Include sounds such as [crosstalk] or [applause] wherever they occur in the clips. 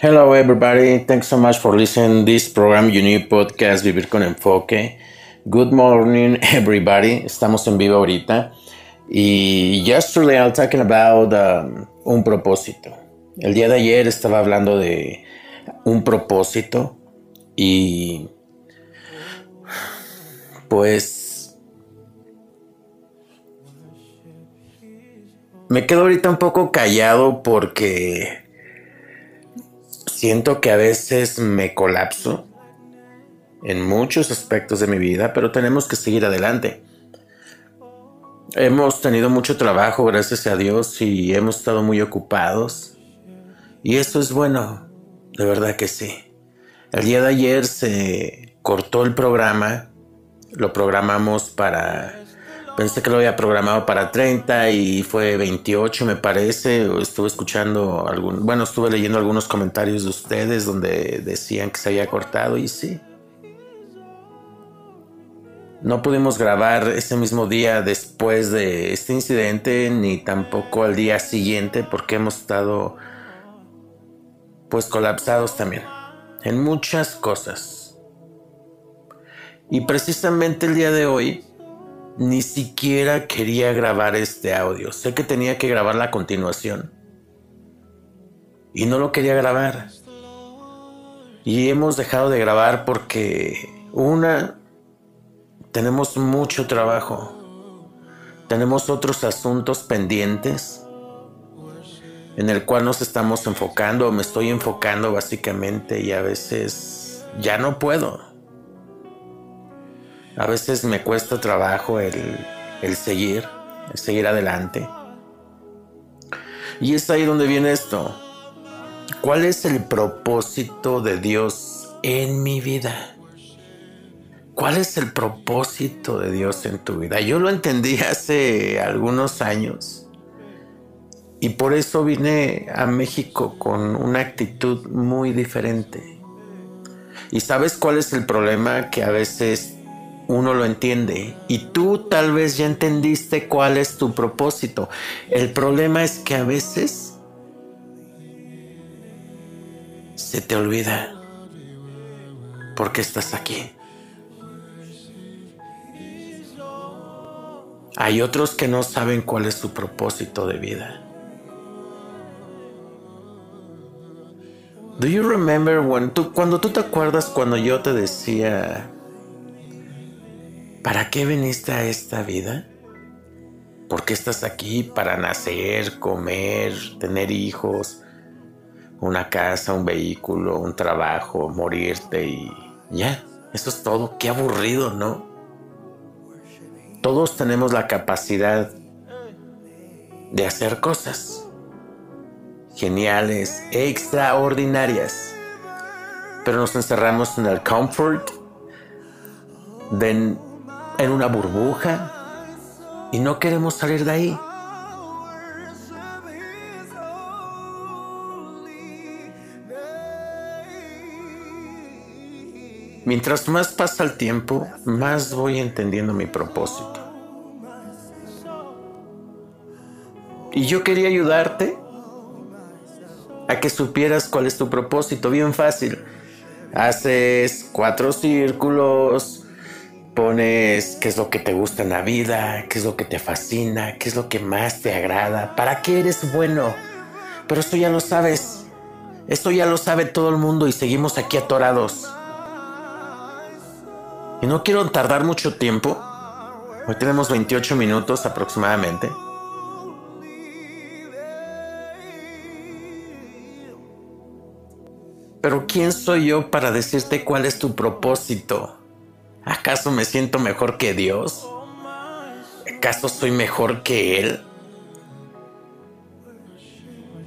Hello everybody, thanks so much for listening this program, Unique Podcast Vivir con Enfoque. Good morning [laughs] everybody, estamos en vivo ahorita. Y yesterday I was talking about um, un propósito. El día de ayer estaba hablando de un propósito y pues me quedo ahorita un poco callado porque Siento que a veces me colapso en muchos aspectos de mi vida, pero tenemos que seguir adelante. Hemos tenido mucho trabajo, gracias a Dios, y hemos estado muy ocupados. Y eso es bueno, de verdad que sí. El día de ayer se cortó el programa, lo programamos para Pensé que lo había programado para 30 y fue 28 me parece. Estuve escuchando algún, bueno, estuve leyendo algunos comentarios de ustedes donde decían que se había cortado y sí. No pudimos grabar ese mismo día después de este incidente ni tampoco al día siguiente porque hemos estado pues colapsados también en muchas cosas. Y precisamente el día de hoy ni siquiera quería grabar este audio. Sé que tenía que grabar la continuación. Y no lo quería grabar. Y hemos dejado de grabar porque una, tenemos mucho trabajo. Tenemos otros asuntos pendientes en el cual nos estamos enfocando, me estoy enfocando básicamente y a veces ya no puedo. A veces me cuesta trabajo el, seguir, el seguir adelante. Y es ahí donde viene esto. ¿Cuál es el propósito de Dios en mi vida? ¿Cuál es el propósito de Dios en tu vida? Yo lo entendí hace algunos años y por eso vine a México con una actitud muy diferente. ¿Y sabes cuál es el problema? Que a veces uno lo entiende y tú tal vez ya entendiste cuál es tu propósito. El problema es que a veces se te olvida por qué estás aquí. Hay otros que no saben cuál es su propósito de vida. Do you remember when tú, cuando tú te acuerdas cuando yo te decía ¿Para qué viniste a esta vida? ¿Por qué estás aquí? Para nacer, comer, tener hijos, una casa, un vehículo, un trabajo, morirte y ya. Eso es todo. Qué aburrido, ¿no? Todos tenemos la capacidad de hacer cosas geniales, extraordinarias, pero nos encerramos en el comfort de en una burbuja y no queremos salir de ahí. Mientras más pasa el tiempo, más voy entendiendo mi propósito. Y yo quería ayudarte a que supieras cuál es tu propósito. Bien fácil. Haces cuatro círculos, pones qué es lo que te gusta en la vida, qué es lo que te fascina, qué es lo que más te agrada, para qué eres bueno. Pero esto ya lo sabes. Esto ya lo sabe todo el mundo y seguimos aquí atorados. Y no quiero tardar mucho tiempo. Hoy tenemos 28 minutos aproximadamente. Pero ¿quién soy yo para decirte cuál es tu propósito? ¿Acaso me siento mejor que Dios? ¿Acaso soy mejor que Él?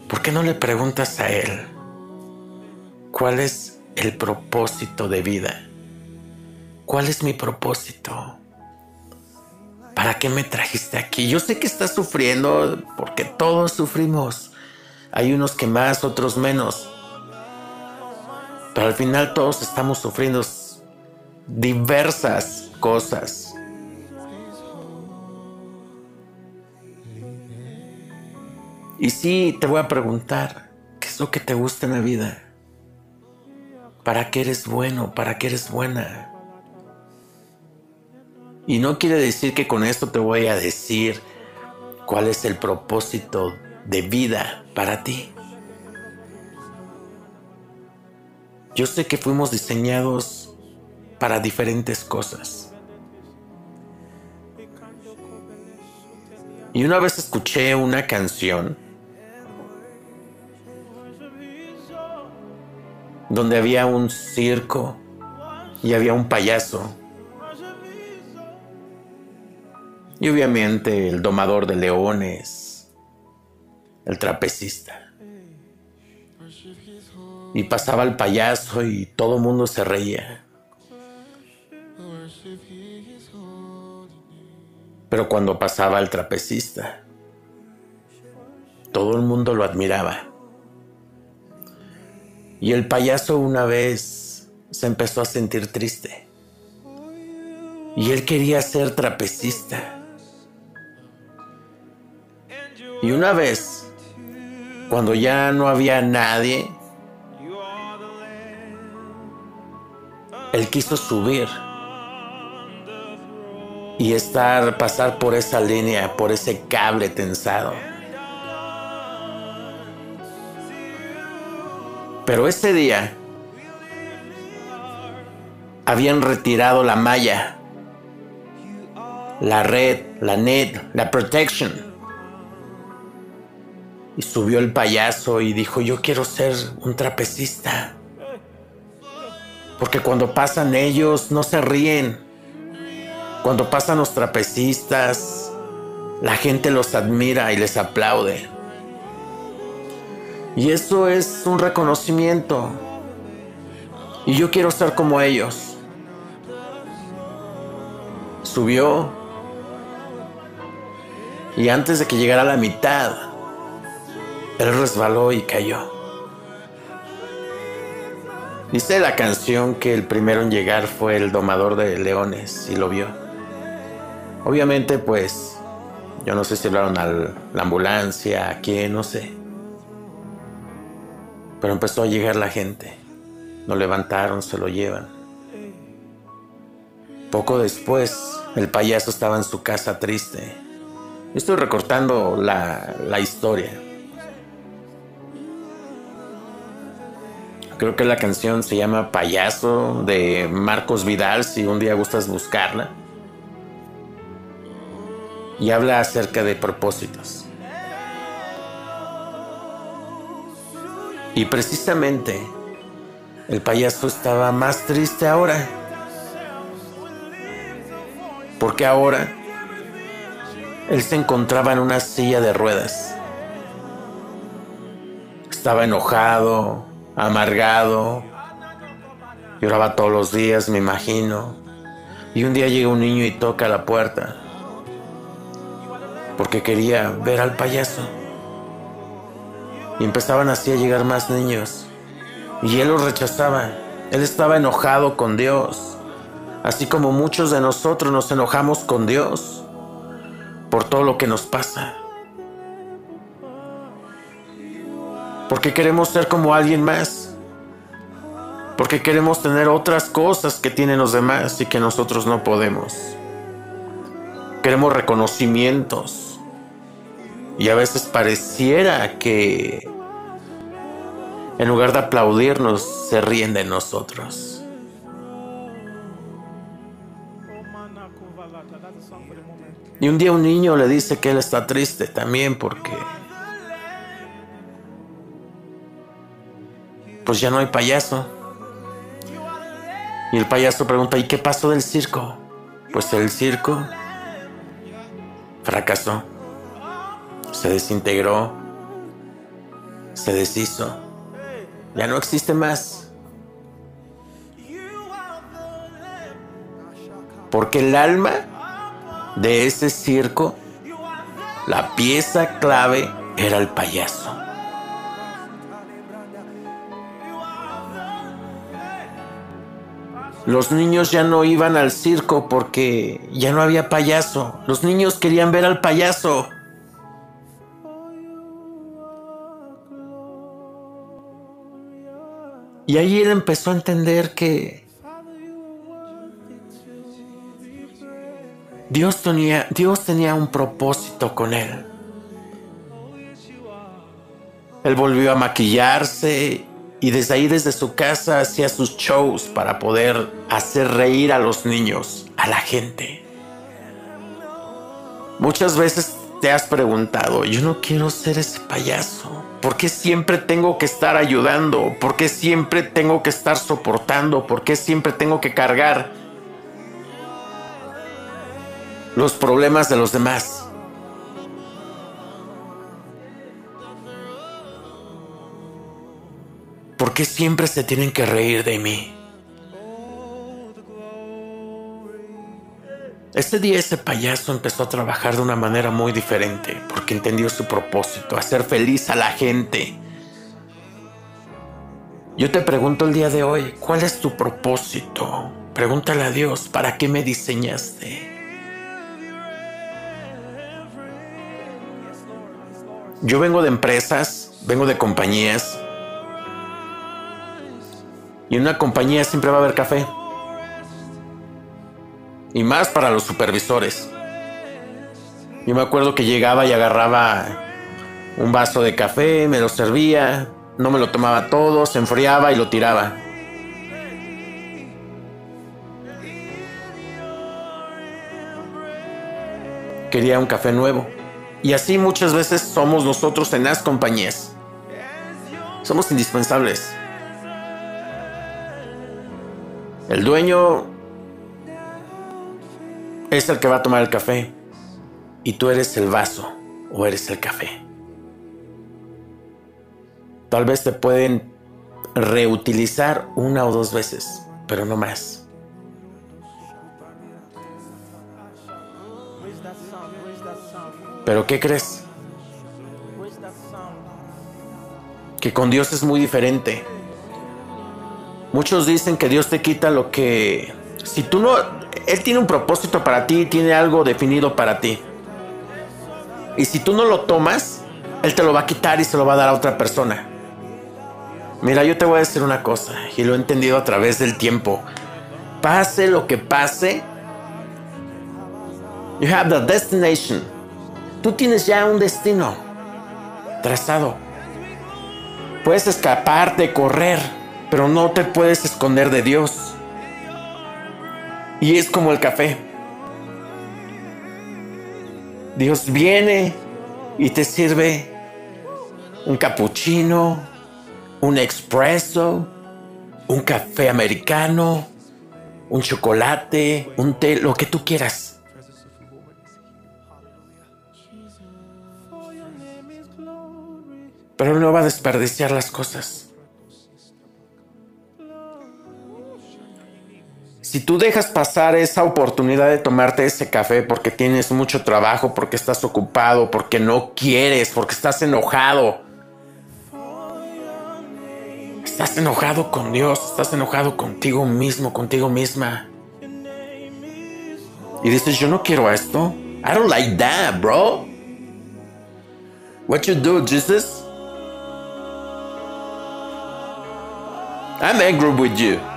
¿Por qué no le preguntas a Él cuál es el propósito de vida? ¿Cuál es mi propósito? ¿Para qué me trajiste aquí? Yo sé que estás sufriendo porque todos sufrimos. Hay unos que más, otros menos. Pero al final todos estamos sufriendo diversas cosas. Y sí, te voy a preguntar, ¿qué es lo que te gusta en la vida? ¿Para qué eres bueno? ¿Para qué eres buena? Y no quiere decir que con esto te voy a decir cuál es el propósito de vida para ti. Yo sé que fuimos diseñados para diferentes cosas. Y una vez escuché una canción donde había un circo y había un payaso. Y obviamente el domador de leones, el trapecista. Y pasaba el payaso y todo el mundo se reía. Pero cuando pasaba el trapecista, todo el mundo lo admiraba. Y el payaso una vez se empezó a sentir triste. Y él quería ser trapecista. Y una vez, cuando ya no había nadie, él quiso subir y estar, pasar por esa línea, por ese cable tensado. Pero ese día habían retirado la malla, la red, la net, la protection. Y subió el payaso y dijo, yo quiero ser un trapecista. Porque cuando pasan ellos no se ríen, cuando pasan los trapecistas, la gente los admira y les aplaude. Y eso es un reconocimiento. Y yo quiero ser como ellos. Subió. Y antes de que llegara a la mitad, él resbaló y cayó. Dice la canción que el primero en llegar fue el domador de leones y lo vio. Obviamente, pues, yo no sé si hablaron a la ambulancia, a quién, no sé. Pero empezó a llegar la gente. Lo levantaron, se lo llevan. Poco después, el payaso estaba en su casa triste. Estoy recortando la, la historia. Creo que la canción se llama Payaso de Marcos Vidal, si un día gustas buscarla y habla acerca de propósitos. Y precisamente el payaso estaba más triste ahora. Porque ahora él se encontraba en una silla de ruedas. Estaba enojado, amargado, lloraba todos los días, me imagino. Y un día llega un niño y toca la puerta porque quería ver al payaso. Y empezaban así a llegar más niños. Y él los rechazaba. Él estaba enojado con Dios. Así como muchos de nosotros nos enojamos con Dios por todo lo que nos pasa. Porque queremos ser como alguien más. Porque queremos tener otras cosas que tienen los demás y que nosotros no podemos. Queremos reconocimientos. Y a veces pareciera que en lugar de aplaudirnos, se ríen de nosotros. Y un día un niño le dice que él está triste también porque pues ya no hay payaso. Y el payaso pregunta, ¿y qué pasó del circo? Pues el circo fracasó se desintegró, se deshizo, ya no existe más. Porque el alma de ese circo, la pieza clave era el payaso. Los niños ya no iban al circo porque ya no había payaso. Los niños querían ver al payaso. Y ahí él empezó a entender que Dios tenía, Dios tenía un propósito con él. Él volvió a maquillarse y desde ahí, desde su casa, hacía sus shows para poder hacer reír a los niños, a la gente. Muchas veces te has preguntado, yo no quiero ser ese payaso. ¿Por qué siempre tengo que estar ayudando? ¿Por qué siempre tengo que estar soportando? ¿Por qué siempre tengo que cargar los problemas de los demás? ¿Por qué siempre se tienen que reír de mí? Ese día ese payaso empezó a trabajar de una manera muy diferente porque entendió su propósito, hacer feliz a la gente. Yo te pregunto el día de hoy, ¿cuál es tu propósito? Pregúntale a Dios, ¿para qué me diseñaste? Yo vengo de empresas, vengo de compañías y en una compañía siempre va a haber café. Y más para los supervisores. Yo me acuerdo que llegaba y agarraba un vaso de café, me lo servía, no me lo tomaba todo, se enfriaba y lo tiraba. Quería un café nuevo. Y así muchas veces somos nosotros en las compañías. Somos indispensables. El dueño es el que va a tomar el café y tú eres el vaso o eres el café. Tal vez te pueden reutilizar una o dos veces, pero no más. Pero ¿qué crees? Que con Dios es muy diferente. Muchos dicen que Dios te quita lo que... Si tú no... Él tiene un propósito para ti, tiene algo definido para ti. Y si tú no lo tomas, Él te lo va a quitar y se lo va a dar a otra persona. Mira, yo te voy a decir una cosa, y lo he entendido a través del tiempo. Pase lo que pase, you have the destination. Tú tienes ya un destino trazado. Puedes escaparte, correr pero no te puedes esconder de Dios. Y es como el café. Dios viene y te sirve un cappuccino, un expreso, un café americano, un chocolate, un té, lo que tú quieras. Pero no va a desperdiciar las cosas. Si tú dejas pasar esa oportunidad de tomarte ese café porque tienes mucho trabajo, porque estás ocupado, porque no quieres, porque estás enojado, estás enojado con Dios, estás enojado contigo mismo, contigo misma. Y dices, yo no quiero esto. I don't like that, bro. What you do, Jesus? I'm angry with you.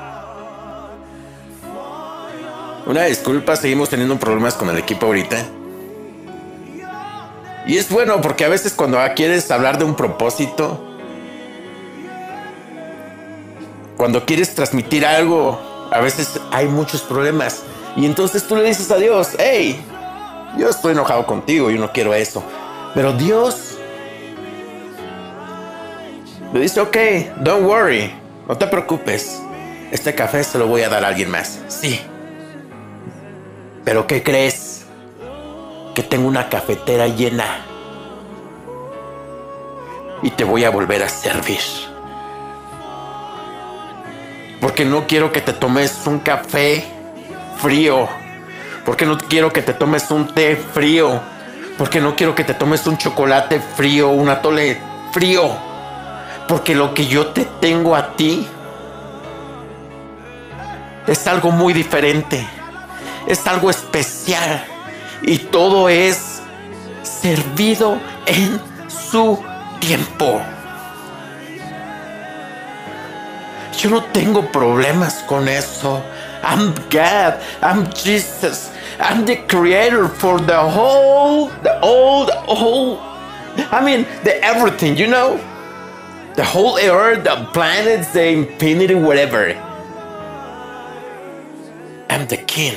Una disculpa, seguimos teniendo problemas con el equipo ahorita. Y es bueno porque a veces cuando quieres hablar de un propósito, cuando quieres transmitir algo, a veces hay muchos problemas. Y entonces tú le dices a Dios, hey, yo estoy enojado contigo, yo no quiero eso. Pero Dios le dice, ok, don't worry, no te preocupes. Este café se lo voy a dar a alguien más. Sí, pero ¿qué crees? Que tengo una cafetera llena. Y te voy a volver a servir. Porque no quiero que te tomes un café frío. Porque no quiero que te tomes un té frío. Porque no quiero que te tomes un chocolate frío, un atole frío. Porque lo que yo te tengo a ti es algo muy diferente es algo especial y todo es servido en su tiempo. Yo no tengo problemas con eso. I'm God. I'm Jesus. I'm the creator for the whole, the old, whole. I mean, the everything, you know? The whole earth, the planets, the infinity, whatever. I'm the king.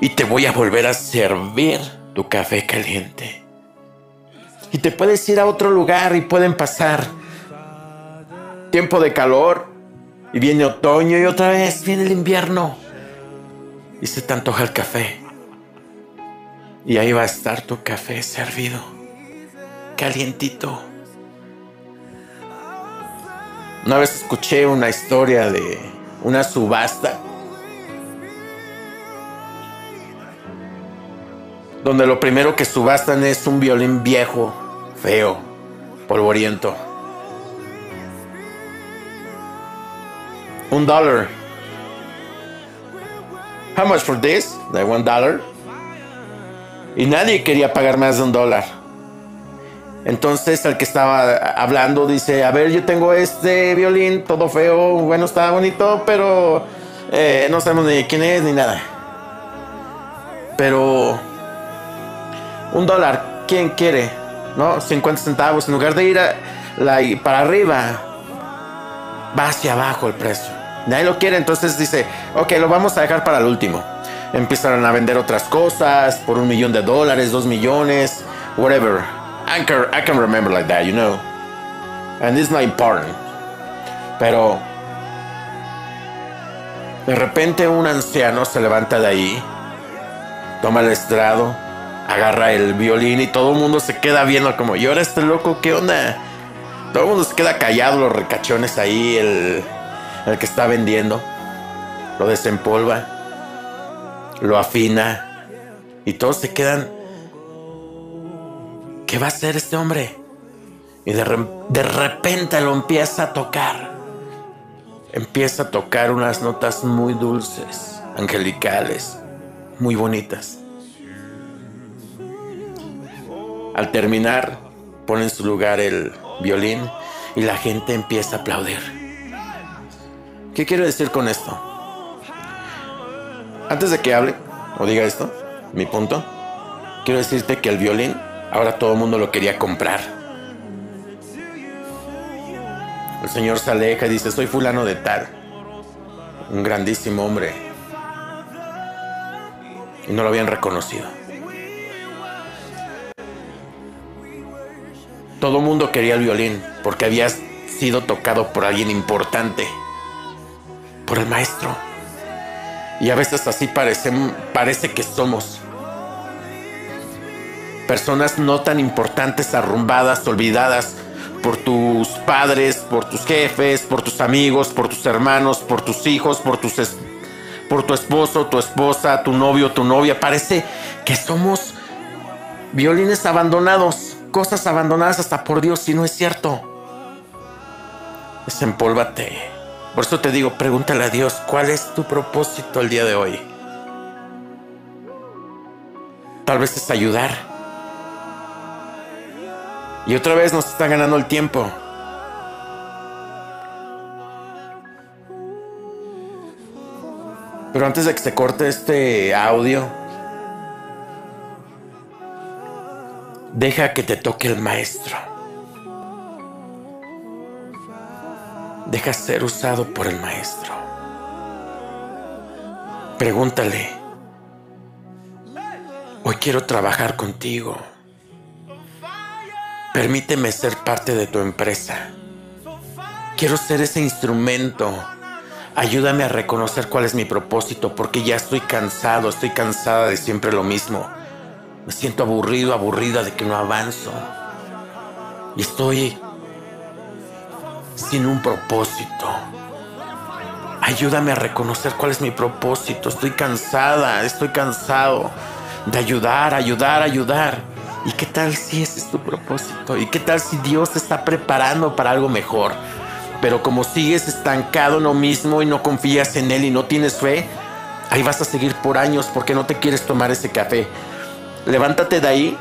Y te voy a volver a servir tu café caliente. Y te puedes ir a otro lugar y pueden pasar tiempo de calor y viene otoño y otra vez viene el invierno y se te antoja el café. Y ahí va a estar tu café servido, calientito. Una vez escuché una historia de una subasta donde lo primero que subastan es un violín viejo, feo, polvoriento. Un dólar. How much for this? Like one dollar. Y nadie quería pagar más de un dólar. Entonces el que estaba hablando dice, a ver, yo tengo este violín, todo feo, bueno, está bonito, pero eh, no sabemos ni quién es ni nada. Pero un dólar, ¿quién quiere? ¿No? 50 centavos. En lugar de ir para arriba, va hacia abajo el precio. Nadie lo quiere, entonces dice, ok, lo vamos a dejar para el último. Empiezan a vender otras cosas por un millón de dólares, dos millones, whatever. Can, I can remember like that, you know. And it's not important. Pero de repente un anciano se levanta de ahí, toma el estrado agarra el violín y todo el mundo se queda viendo como, ¿y ahora este loco qué onda? Todo el mundo se queda callado, los recachones ahí, el, el que está vendiendo. Lo desempolva, lo afina y todos se quedan, ¿qué va a hacer este hombre? Y de, de repente lo empieza a tocar. Empieza a tocar unas notas muy dulces, angelicales, muy bonitas. Al terminar, pone en su lugar el violín y la gente empieza a aplaudir. ¿Qué quiero decir con esto? Antes de que hable o diga esto, mi punto, quiero decirte que el violín ahora todo el mundo lo quería comprar. El señor se aleja y dice, soy fulano de tal, un grandísimo hombre. Y no lo habían reconocido. Todo mundo quería el violín porque había sido tocado por alguien importante, por el maestro. Y a veces así parece, parece que somos. Personas no tan importantes, arrumbadas, olvidadas por tus padres, por tus jefes, por tus amigos, por tus hermanos, por tus hijos, por, tus por tu esposo, tu esposa, tu novio, tu novia. Parece que somos violines abandonados cosas abandonadas hasta por Dios si no es cierto. Desempólvate. Por eso te digo, pregúntale a Dios, ¿cuál es tu propósito el día de hoy? Tal vez es ayudar. Y otra vez nos está ganando el tiempo. Pero antes de que se corte este audio, Deja que te toque el maestro. Deja ser usado por el maestro. Pregúntale, hoy quiero trabajar contigo. Permíteme ser parte de tu empresa. Quiero ser ese instrumento. Ayúdame a reconocer cuál es mi propósito porque ya estoy cansado, estoy cansada de siempre lo mismo. Me siento aburrido, aburrida de que no avanzo. Y estoy sin un propósito. Ayúdame a reconocer cuál es mi propósito. Estoy cansada, estoy cansado de ayudar, ayudar, ayudar. ¿Y qué tal si ese es tu propósito? ¿Y qué tal si Dios te está preparando para algo mejor? Pero como sigues estancado en lo mismo y no confías en Él y no tienes fe, ahí vas a seguir por años porque no te quieres tomar ese café levántate de ahí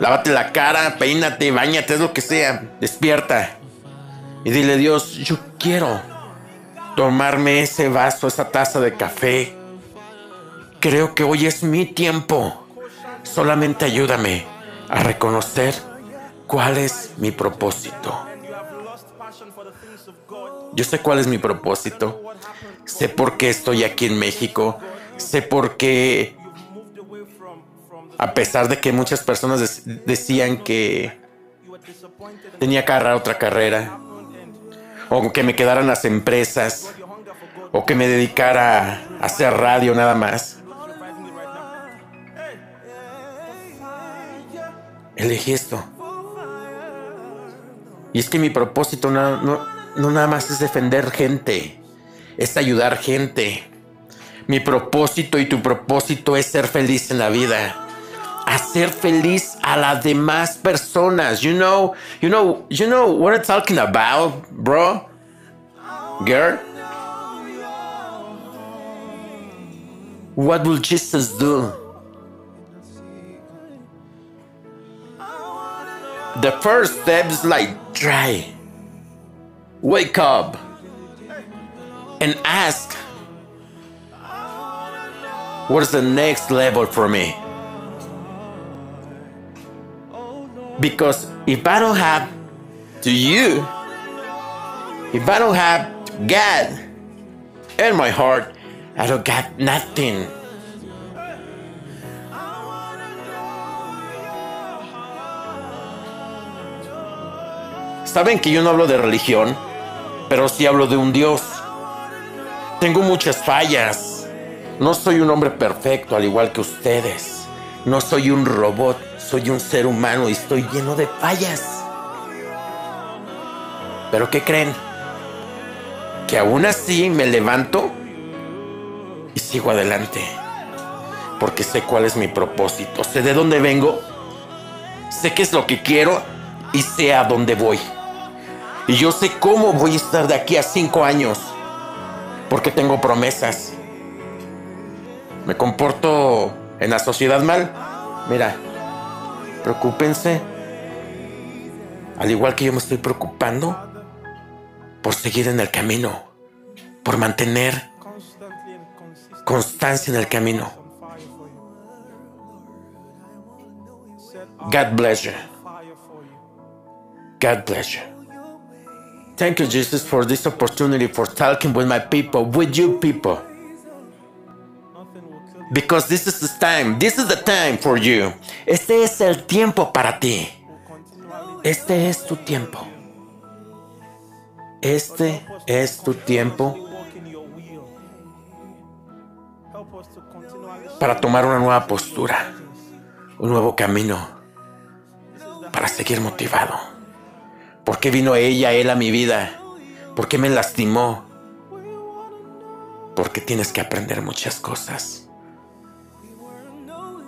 Lávate la cara, peínate, bañate, es lo que sea. Despierta. Y dile, Dios, yo quiero tomarme ese vaso, esa taza de café. Creo que hoy es mi tiempo. Solamente ayúdame a reconocer cuál es mi propósito. Yo sé cuál es mi propósito. Sé por qué estoy aquí en México. Sé por qué, a pesar de que muchas personas decían que tenía que agarrar otra carrera, o que me quedaran las empresas, o que me dedicara a hacer radio nada más. Elegí esto. Y es que mi propósito no, no, nada más es defender gente, es ayudar gente. Mi propósito y tu propósito es ser feliz en la vida. Hacer feliz a las demás personas. You know, you know, you know what I'm talking about, bro? Girl? What will Jesus do? The first step is like try. Wake up and ask what's the next level for me? Because if I don't have to you, if I don't have God in my heart, I don't got nothing. Saben que yo no hablo de religión, pero sí hablo de un Dios. Tengo muchas fallas. No soy un hombre perfecto al igual que ustedes. No soy un robot, soy un ser humano y estoy lleno de fallas. Pero ¿qué creen? Que aún así me levanto y sigo adelante. Porque sé cuál es mi propósito, sé de dónde vengo, sé qué es lo que quiero y sé a dónde voy. Y yo sé cómo voy a estar de aquí a cinco años. Porque tengo promesas. Me comporto en la sociedad mal. Mira, preocúpense. Al igual que yo me estoy preocupando por seguir en el camino. Por mantener constancia en el camino. God bless you. God bless you. Thank you, Jesus, for this opportunity for talking with my people, with you people. Because this is the time, this is the time for you. Este es el tiempo para ti. Este es tu tiempo. Este es tu tiempo para tomar una nueva postura, un nuevo camino, para seguir motivado. ¿Por qué vino ella, él a mi vida? ¿Por qué me lastimó? Porque tienes que aprender muchas cosas.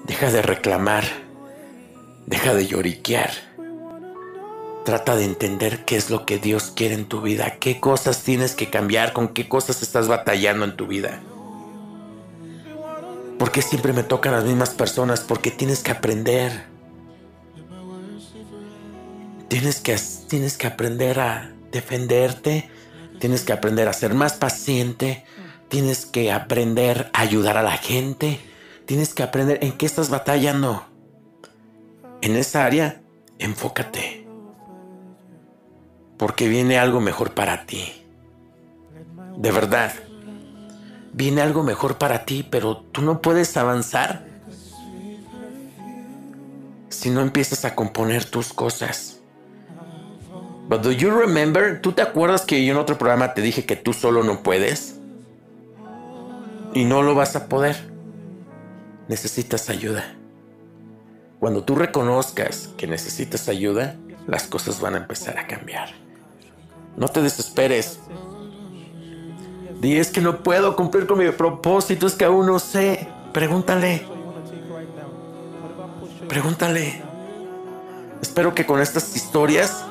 Deja de reclamar. Deja de lloriquear. Trata de entender qué es lo que Dios quiere en tu vida, qué cosas tienes que cambiar, con qué cosas estás batallando en tu vida. ¿Por qué siempre me tocan las mismas personas? Porque tienes que aprender. Tienes que, tienes que aprender a defenderte, tienes que aprender a ser más paciente, tienes que aprender a ayudar a la gente, tienes que aprender en qué estás batallando. En esa área, enfócate, porque viene algo mejor para ti. De verdad, viene algo mejor para ti, pero tú no puedes avanzar si no empiezas a componer tus cosas. But do you remember? ¿Tú te acuerdas que yo en otro programa te dije que tú solo no puedes? Y no lo vas a poder. Necesitas ayuda. Cuando tú reconozcas que necesitas ayuda, las cosas van a empezar a cambiar. No te desesperes. Di es que no puedo cumplir con mi propósito, es que aún no sé. Pregúntale. Pregúntale. Espero que con estas historias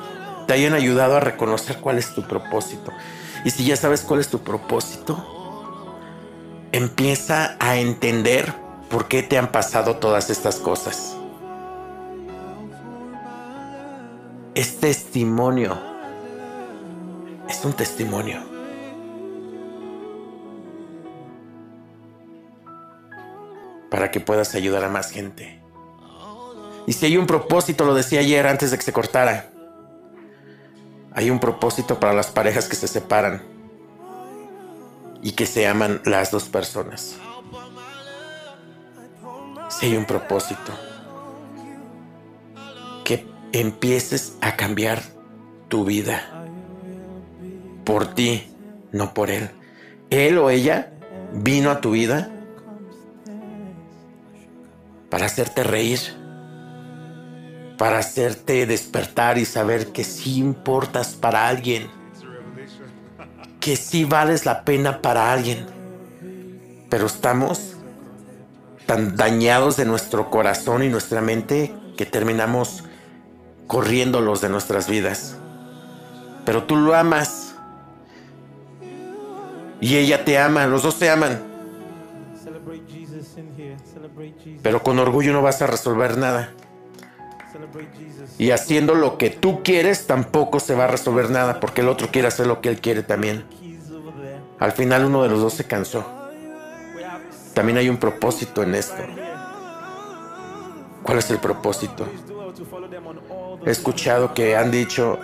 te hayan ayudado a reconocer cuál es tu propósito. Y si ya sabes cuál es tu propósito, empieza a entender por qué te han pasado todas estas cosas. es testimonio. Es un testimonio. Para que puedas ayudar a más gente. Y si hay un propósito, lo decía ayer antes de que se cortara. Hay un propósito para las parejas que se separan y que se aman las dos personas. Hay un propósito, que empieces a cambiar tu vida por ti, no por él. Él o ella vino a tu vida para hacerte reír para hacerte despertar y saber que sí importas para alguien, que sí vales la pena para alguien. Pero estamos tan dañados de nuestro corazón y nuestra mente que terminamos corriéndolos de nuestras vidas. Pero tú lo amas. Y ella te ama, los dos te aman. Pero con orgullo no vas a resolver nada. Y haciendo lo que tú quieres tampoco se va a resolver nada porque el otro quiere hacer lo que él quiere también. Al final uno de los dos se cansó. También hay un propósito en esto. ¿Cuál es el propósito? He escuchado que han dicho,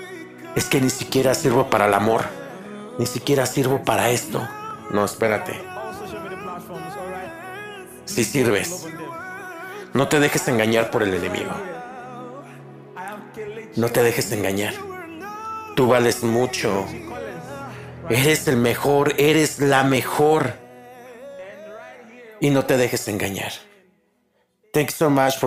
es que ni siquiera sirvo para el amor, ni siquiera sirvo para esto. No, espérate. Si sirves, no te dejes engañar por el enemigo. No te dejes engañar. Tú vales mucho. Eres el mejor, eres la mejor. Y no te dejes engañar. Thanks so much for